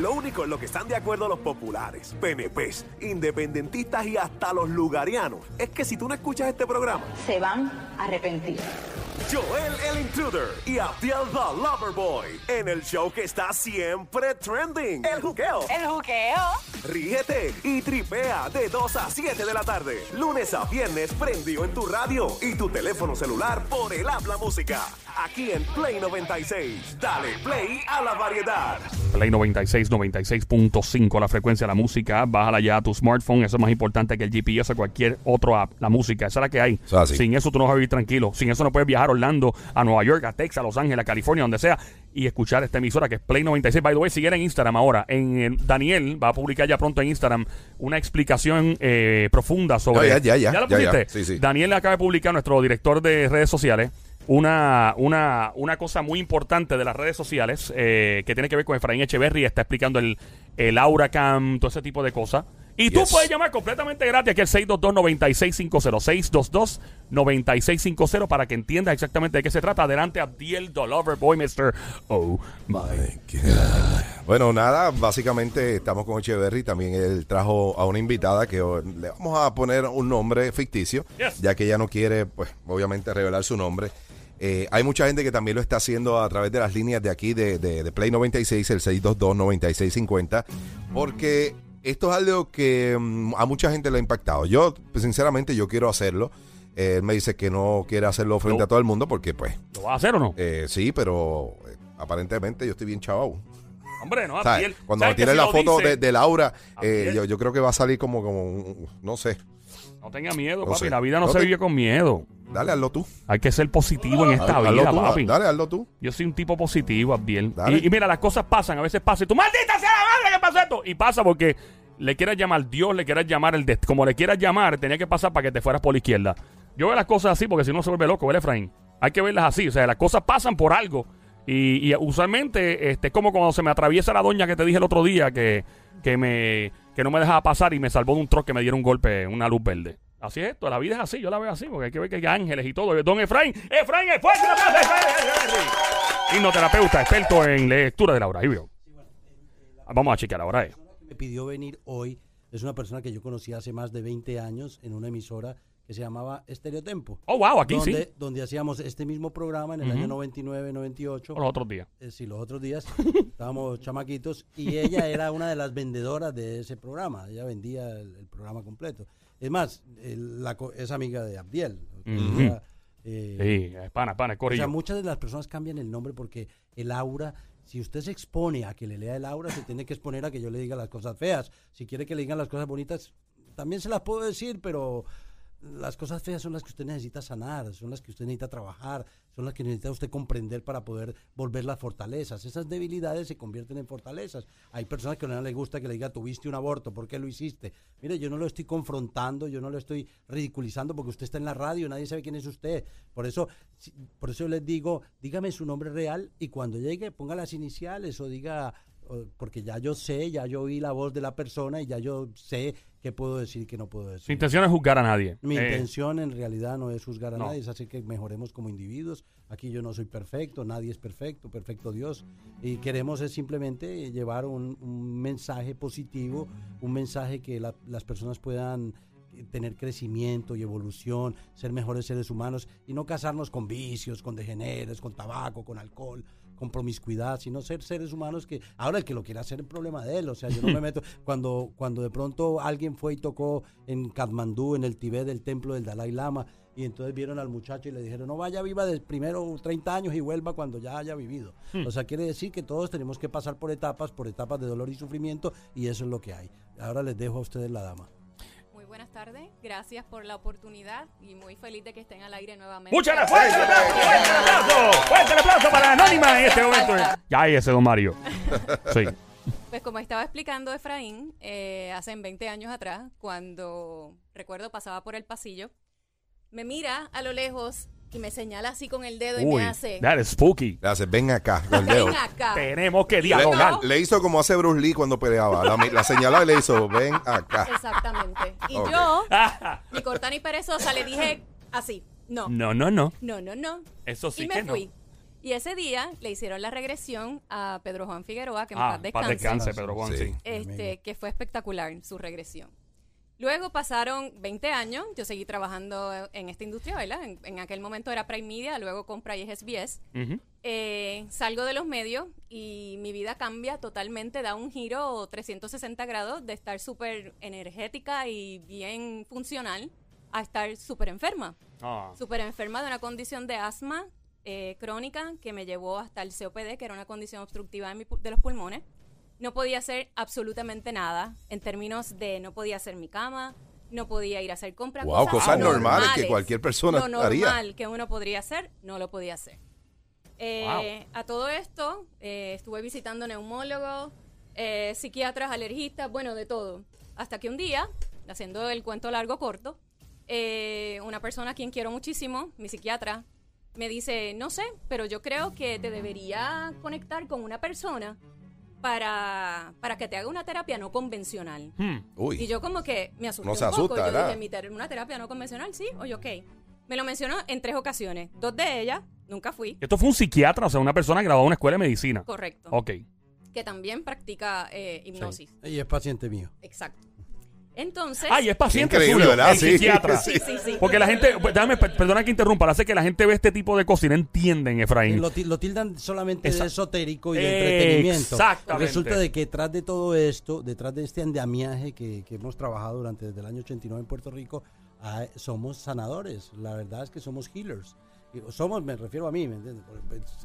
Lo único en lo que están de acuerdo los populares, PNPs, independentistas y hasta los lugarianos es que si tú no escuchas este programa, se van a arrepentir. Joel el Intruder y Abdiel the Loverboy en el show que está siempre trending, El Juqueo. El juqueo. Ríete y tripea de 2 a 7 de la tarde, lunes a viernes prendido en tu radio y tu teléfono celular por el habla música. Aquí en Play 96. Dale play a la variedad. Play 96, 96.5 la frecuencia de la música. Bájala ya a tu smartphone. Eso es más importante que el GPS o cualquier otro app. La música, esa es la que hay. Sin eso tú no vas a vivir tranquilo. Sin eso no puedes viajar a Orlando, a Nueva York, a Texas, a Los Ángeles, a California, donde sea. Y escuchar esta emisora que es Play 96. By the way, sigue en Instagram ahora. En, Daniel va a publicar ya pronto en Instagram una explicación eh, profunda sobre. Ya, ya, ya, ¿Ya la ya, ya. pusiste? Sí, sí. Daniel acaba de publicar, nuestro director de redes sociales, una, una, una cosa muy importante de las redes sociales eh, que tiene que ver con Efraín Echeverry. Está explicando el, el Aura Cam, todo ese tipo de cosas. Y tú Yes. puedes llamar completamente gratis aquí al 622-9650. 622-9650 para que entiendas exactamente de qué se trata. Adelante, Abdiel the Lover Boy, Mr. Oh my. Bueno, nada, básicamente estamos con Echeverry. También él trajo a una invitada que le vamos a poner un nombre ficticio, Yes. ya que ella no quiere, pues, obviamente, revelar su nombre. Eh, hay mucha gente que también lo está haciendo a través de las líneas de aquí de, de- de Play 96, el 622-9650, porque esto es algo que mm, a mucha gente le ha impactado. Yo, pues, sinceramente, yo quiero hacerlo. Eh, Él me dice que no quiere hacerlo frente No. a todo el mundo porque, pues, ¿Lo vas a hacer o no? eh, sí, pero eh, aparentemente yo estoy bien chaval. Hombre, no, Abdiel. cuando ¿sabes me tiren si la foto dice, de, de Laura, eh, yo, yo creo que va a salir como, como un- no sé. No tenga miedo, No papi. sé. La vida no, No se te- vive con miedo. Dale, hazlo tú. Hay que ser positivo en esta vida, tú, papi. Dale, hazlo tú. Yo soy un tipo positivo, Abdiel. Dale. Y, y mira, las cosas pasan, a veces pasa. Y tú, maldita sea la madre que pasó esto. Y pasa porque le quieras llamar Dios, le quieras llamar el dest- como le quieras llamar, tenía que pasar para que te fueras por la izquierda. Yo veo las cosas así porque si no se vuelve loco, ¿verdad, Efraín? Hay que verlas así. O sea, las cosas pasan por algo. Y, y usualmente este, es como cuando se me atraviesa la doña que te dije el otro día que, que, me, que no me dejaba pasar y me salvó de un troque que me diera un golpe, una luz verde. Así es esto, la vida es así, yo la veo así, porque hay que ver que hay ángeles y todo. Don Efraín, Efraín, es fuerte la plaza, Efraín. Hipnoterapeuta, experto en lectura de la hora. Ahí veo. Vamos a chequear ahora. Eh. me pidió venir hoy es una persona que yo conocí hace más de 20 años en una emisora que se llamaba Estereotempo. Oh, wow, aquí donde, sí. donde hacíamos este mismo programa en el Ujú. año 99, 98. Los otros días. Eh, sí, los otros días estábamos chamaquitos y ella era una de las vendedoras de ese programa. Ella vendía el, el programa completo. Es más, el- la es amiga de Abdiel. Eh, Sí, es pana, pana, o sea, muchas de las personas cambian el nombre porque el aura, si usted se expone a que le lea el aura, se tiene que exponer a que yo le diga las cosas feas. Si quiere que le digan las cosas bonitas, también se las puedo decir, pero las cosas feas son las que usted necesita sanar, son las que usted necesita trabajar, son las que necesita usted comprender para poder volver las fortalezas. Esas debilidades se convierten en fortalezas. Hay personas que no les gusta que le diga, tuviste un aborto, ¿por qué lo hiciste? Mire, yo no lo estoy confrontando, yo no lo estoy ridiculizando porque usted está en la radio, nadie sabe quién es usted. Por eso, por eso les digo, dígame su nombre real y cuando llegue ponga las iniciales o diga, porque ya yo sé, ya yo oí la voz de la persona y ya yo sé qué puedo decir y qué no puedo decir. intención es juzgar a nadie. Mi Eh, intención en realidad no es juzgar a no. nadie, es hacer que mejoremos como individuos. Aquí yo no soy perfecto, nadie es perfecto, perfecto Dios. Y queremos es simplemente llevar un, un mensaje positivo, un mensaje que la- las personas puedan tener crecimiento y evolución, ser mejores seres humanos y no casarnos con vicios, con degeneres, con tabaco, con alcohol, con promiscuidad, sino ser seres humanos que ahora el que lo quiera hacer es problema de él, o sea, yo no me meto cuando cuando de pronto alguien fue y tocó en Katmandú, en el Tibet, del templo del Dalai Lama y entonces vieron al muchacho y le dijeron, "No vaya viva de primero 30 años y vuelva cuando ya haya vivido." O sea, quiere decir que todos tenemos que pasar por etapas, por etapas de dolor y sufrimiento y eso es lo que hay. Ahora les dejo a ustedes la dama. Buenas tardes, gracias por la oportunidad y muy feliz de que estén al aire nuevamente. Muchas gracias. Fuerte el aplauso, fuerte el aplauso. Fuerte el aplauso para Anónima en este momento. Ya hay ese don Mario. Sí. Pues como estaba explicando Efraín, eh, hace 20 años atrás, cuando recuerdo pasaba por el pasillo, me mira a lo lejos y me señala así con el dedo y Uy, me hace, that is spooky. Le hace, ven acá, con el dedo. ven acá. Tenemos que dialogar. le hizo como hace Bruce Lee cuando peleaba. La, la señalaba y le hizo, ven acá. Exactamente. Y Ok. yo, ni corta ni perezosa, le dije así, no, No, no, no. no, no, no. Eso sí y me que no. fui. Y ese día le hicieron la regresión a Pedro Juan Figueroa, que en Ah, paz paz descanse, descanse, Pedro Juan, Sí. sí. este, que fue espectacular su regresión. Luego pasaron 20 años, yo seguí trabajando en esta industria, ¿verdad? En, en aquel momento era Prime Media, luego compra y SBS. Eh, salgo de los medios y mi vida cambia totalmente, da un giro 360 grados de estar súper energética y bien funcional a estar súper enferma. Ah. Súper enferma de una condición de asma eh, crónica que me llevó hasta el COPD, que era una condición obstructiva de, mi pu- de los pulmones. No podía hacer absolutamente nada en términos de no podía hacer mi cama, no podía ir a hacer compras. Wow, cosas normales que cualquier persona lo normal haría. que uno podría hacer, no lo podía hacer. Eh, A todo esto, eh, estuve visitando neumólogos, eh, psiquiatras, alergistas, bueno, de todo. Hasta que un día, haciendo el cuento largo corto, eh, una persona a quien quiero muchísimo, mi psiquiatra, me dice, no sé, pero yo creo que te debería conectar con una persona para, para que te haga una terapia no convencional. Hmm. Y yo como que me asusté No un se poco. asusta, yo ¿verdad? dije, "Mi ter- una terapia no convencional, sí, oye, ok. Me lo mencionó en tres ocasiones. Dos de ellas, nunca fui. Esto fue un psiquiatra, o sea, una persona graduada en una escuela de medicina. Correcto. Ok. Que también practica eh, hipnosis. Y es paciente mío. Exacto. Entonces... Ay, es paciente Increíble, suyo, ¿verdad? el Sí, psiquiatra. sí, sí, sí. Porque la gente, pues, déjame, per- perdona que interrumpa, hace que la gente ve este tipo de cosas y no entienden, Efraín. Lo, lo tildan solamente Esa- de esotérico y de entretenimiento. Exactamente. Resulta de que detrás de todo esto, detrás de este andamiaje que, que hemos trabajado durante desde el año 89 en Puerto Rico, ah, somos sanadores. La verdad es que somos healers. Somos, me refiero a mí, ¿me entiendes?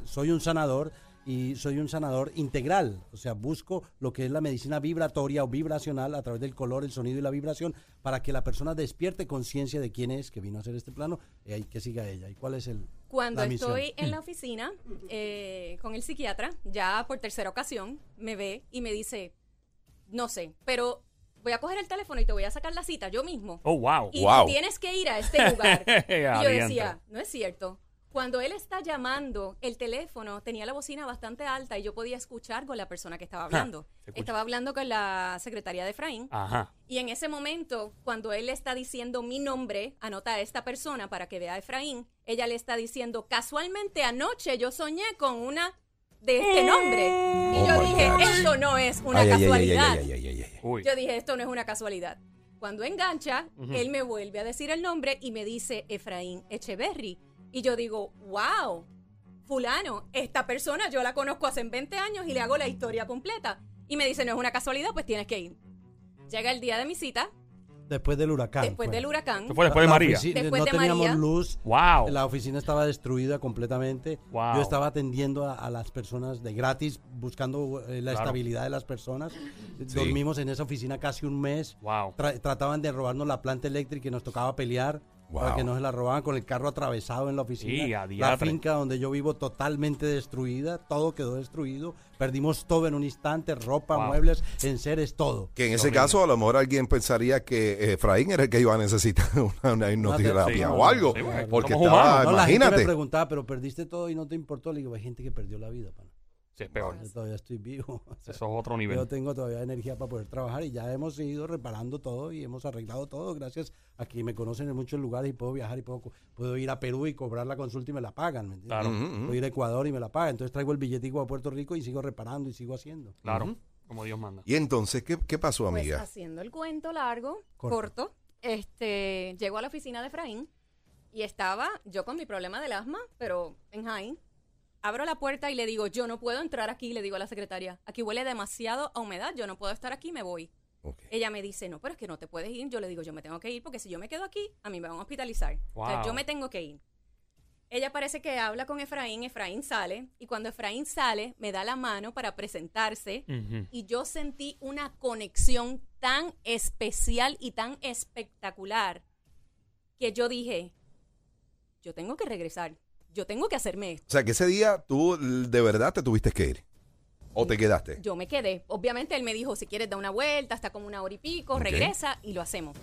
Soy un sanador y soy un sanador integral. O sea, busco lo que es la medicina vibratoria o vibracional a través del color, el sonido y la vibración para que la persona despierte conciencia de quién es, que vino a hacer este plano y hay que siga ella. ¿Y cuál es el Cuando la misión? estoy en la oficina eh, con el psiquiatra, ya por tercera ocasión, me ve y me dice, no sé, pero voy a coger el teléfono y te voy a sacar la cita yo mismo. Oh, wow. Y Wow. tienes que ir a este lugar. y yo decía, no es cierto. Cuando él está llamando, el teléfono tenía la bocina bastante alta y yo podía escuchar con la persona que estaba hablando. se escucha. Estaba hablando con la secretaria de Efraín. Ajá. Y en ese momento, cuando él le está diciendo mi nombre, anota a esta persona para que vea a Efraín, ella le está diciendo, casualmente anoche yo soñé con una de este nombre. Y Oh yo dije, esto no es una Ay, ay, ay, ay, casualidad. ay, ay, ay, ay. Uy. Yo dije, esto no es una casualidad. Cuando engancha, él me vuelve a decir el nombre y me dice Efraín Echeverry. Y yo digo, wow, fulano, esta persona yo la conozco hace 20 años y le hago la historia completa. Y me dice, no es una casualidad, pues tienes que ir. Llega el día de mi cita, Después del huracán. después fue. del huracán. Fue después de María. Después no de teníamos María. luz. Wow. La oficina estaba destruida completamente. Wow. Yo estaba atendiendo a, a las personas de gratis, buscando eh, la Claro. estabilidad de las personas. Dormimos en esa oficina casi un mes. Wow. Tra- trataban de robarnos la planta eléctrica y nos tocaba pelear para que no se la robaban con el carro atravesado en la oficina. Sí, la finca donde yo vivo totalmente destruida, todo quedó destruido. Perdimos todo en un instante, ropa, Wow. muebles, enseres, todo. Que en ese caso a lo mejor alguien pensaría que eh, Efraín era el que iba a necesitar una, una hipnoterapia Sí. o algo. Sí, porque estaba, No, la gente me imagínate. preguntaba, pero perdiste todo y no te importó. Le digo, hay gente que perdió la vida, pana. Sí, es peor. Yo todavía estoy vivo. O sea, Eso es otro Yo nivel. tengo todavía energía para poder trabajar y ya hemos ido reparando todo y hemos arreglado todo. Gracias a que me conocen en muchos lugares y puedo viajar y puedo, puedo ir a Perú y cobrar la consulta y me la pagan. ¿me entiendes? Claro. Puedo ir a Ecuador y me la pagan. Entonces traigo el billetico a Puerto Rico y sigo reparando y sigo haciendo. Claro. Como Dios manda. Y entonces, ¿qué, qué pasó, Pues amiga? haciendo el cuento largo, Corto. corto, este, llego a la oficina de Efraín y estaba yo con mi problema del asma, pero en Jaén. Abro la puerta y le digo, yo no puedo entrar aquí, le digo a la secretaria, aquí huele demasiado a humedad, yo no puedo estar aquí, me voy. Ella me dice, no, pero es que no te puedes ir. Yo le digo, yo me tengo que ir porque si yo me quedo aquí, a mí me van a hospitalizar. O sea, yo me tengo que ir. Ella parece que habla con Efraín, Efraín sale, y cuando Efraín sale, me da la mano para presentarse, y yo sentí una conexión tan especial y tan espectacular que yo dije, yo tengo que regresar, yo tengo que hacerme esto. O sea, que ese día tú de verdad te tuviste que ir. ¿O te quedaste? Yo me quedé. Obviamente él me dijo, si quieres da una vuelta, hasta como una hora y pico, Ok. regresa y lo hacemos.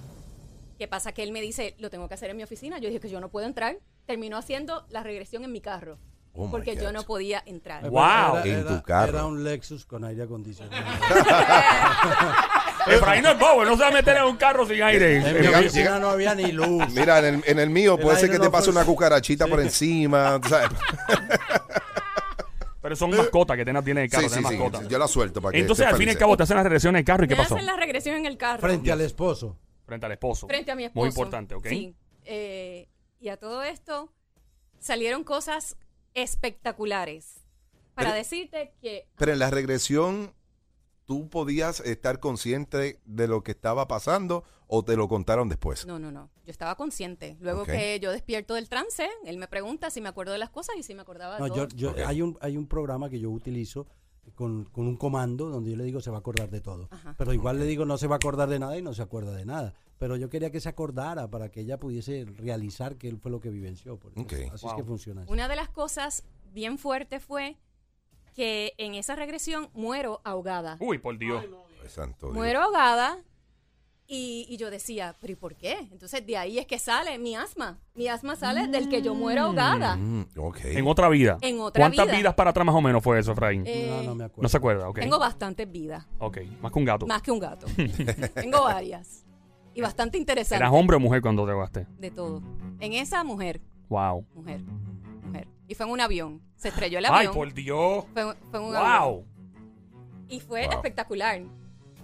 ¿Qué pasa? Que él me dice, lo tengo que hacer en mi oficina. Yo dije que yo no puedo entrar. Terminó haciendo la regresión en mi carro. Oh, porque yo no podía entrar. Wow. Era, En era- tu carro. Era un Lexus con aire acondicionado. Efraín no es bobo, no se va a meter en un carro sin aire. en mi oficina no había ni luz. Mira, en el, en el mío El puede ser que te pase fue- una cucarachita Sí. por encima. ¿sabes? Pero son mascotas que tienen, tienen el carro, Sí, sí, yo la suelto para que Entonces, al fin y al cabo, te hacen la regresión en el carro. ¿Y qué pasó? hacen la regresión en el carro. Frente al esposo. Frente al esposo. frente a mi esposo. Muy importante, ¿ok? Sí. Eh, y a todo esto salieron cosas espectaculares. Para Pero- decirte que Pero en la regresión, ¿tú podías estar consciente de lo que estaba pasando o te lo contaron después? No, no, no. Yo estaba consciente. Luego Ok. que yo despierto del trance, él me pregunta si me acuerdo de las cosas y si me acordaba de No, todo. yo, yo- Ok. hay, un, hay un programa que yo utilizo con, con un comando donde yo le digo se va a acordar de todo. Ajá. Pero igual le digo no se va a acordar de nada y no se acuerda de nada. Pero yo quería que se acordara para que ella pudiese realizar que él fue lo que vivenció. porque Ok. Así Wow. es que funciona. eso. Una de las cosas bien fuertes fue que en esa regresión muero ahogada. Uy, por Dios. Ay, santo Dios. Muero ahogada y, y yo decía, ¿pero y por qué? Entonces de ahí es que sale mi asma. Mi asma sale del que yo muero ahogada. Mm, ok. En otra vida. En otra ¿Cuántas vida. vidas para atrás más o menos fue eso, Efraín? Eh, no, no me acuerdo. no se acuerda, ok. Tengo bastantes vidas, Ok, más que un gato. más que un gato. tengo varias. Y bastante interesantes. ¿Eras hombre o mujer cuando te ahogaste? De todo. En esa mujer, Wow. mujer. Y fue en un avión. Se estrelló el Ay, avión. por Dios. Fue, fue en un avión. Wow. Y fue Wow. espectacular.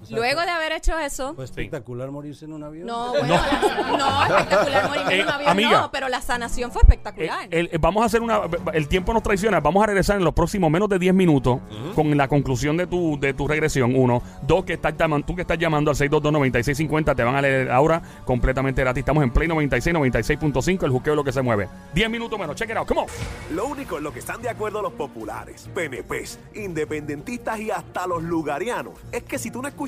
O sea, Luego de haber hecho eso, Fue espectacular morirse en un avión. no, bueno, la- no, espectacular morirme en Eh, un avión, amiga. no, pero la sanación fue Eh, espectacular. el- eh, vamos a hacer una. El tiempo nos traiciona. Vamos a regresar en los próximos menos de 10 minutos con la conclusión de tu, de tu regresión. Uno. Dos, que estás llamando, tú que estás llamando al 622-9650, te van a leer ahora completamente gratis. Estamos en Play 96, 96.5, el juqueo es lo que se mueve. 10 minutos menos. Check it out. Come on. Lo único en lo que están de acuerdo los populares, PNPs, independentistas y hasta los lugarianos es que si tú no escuchas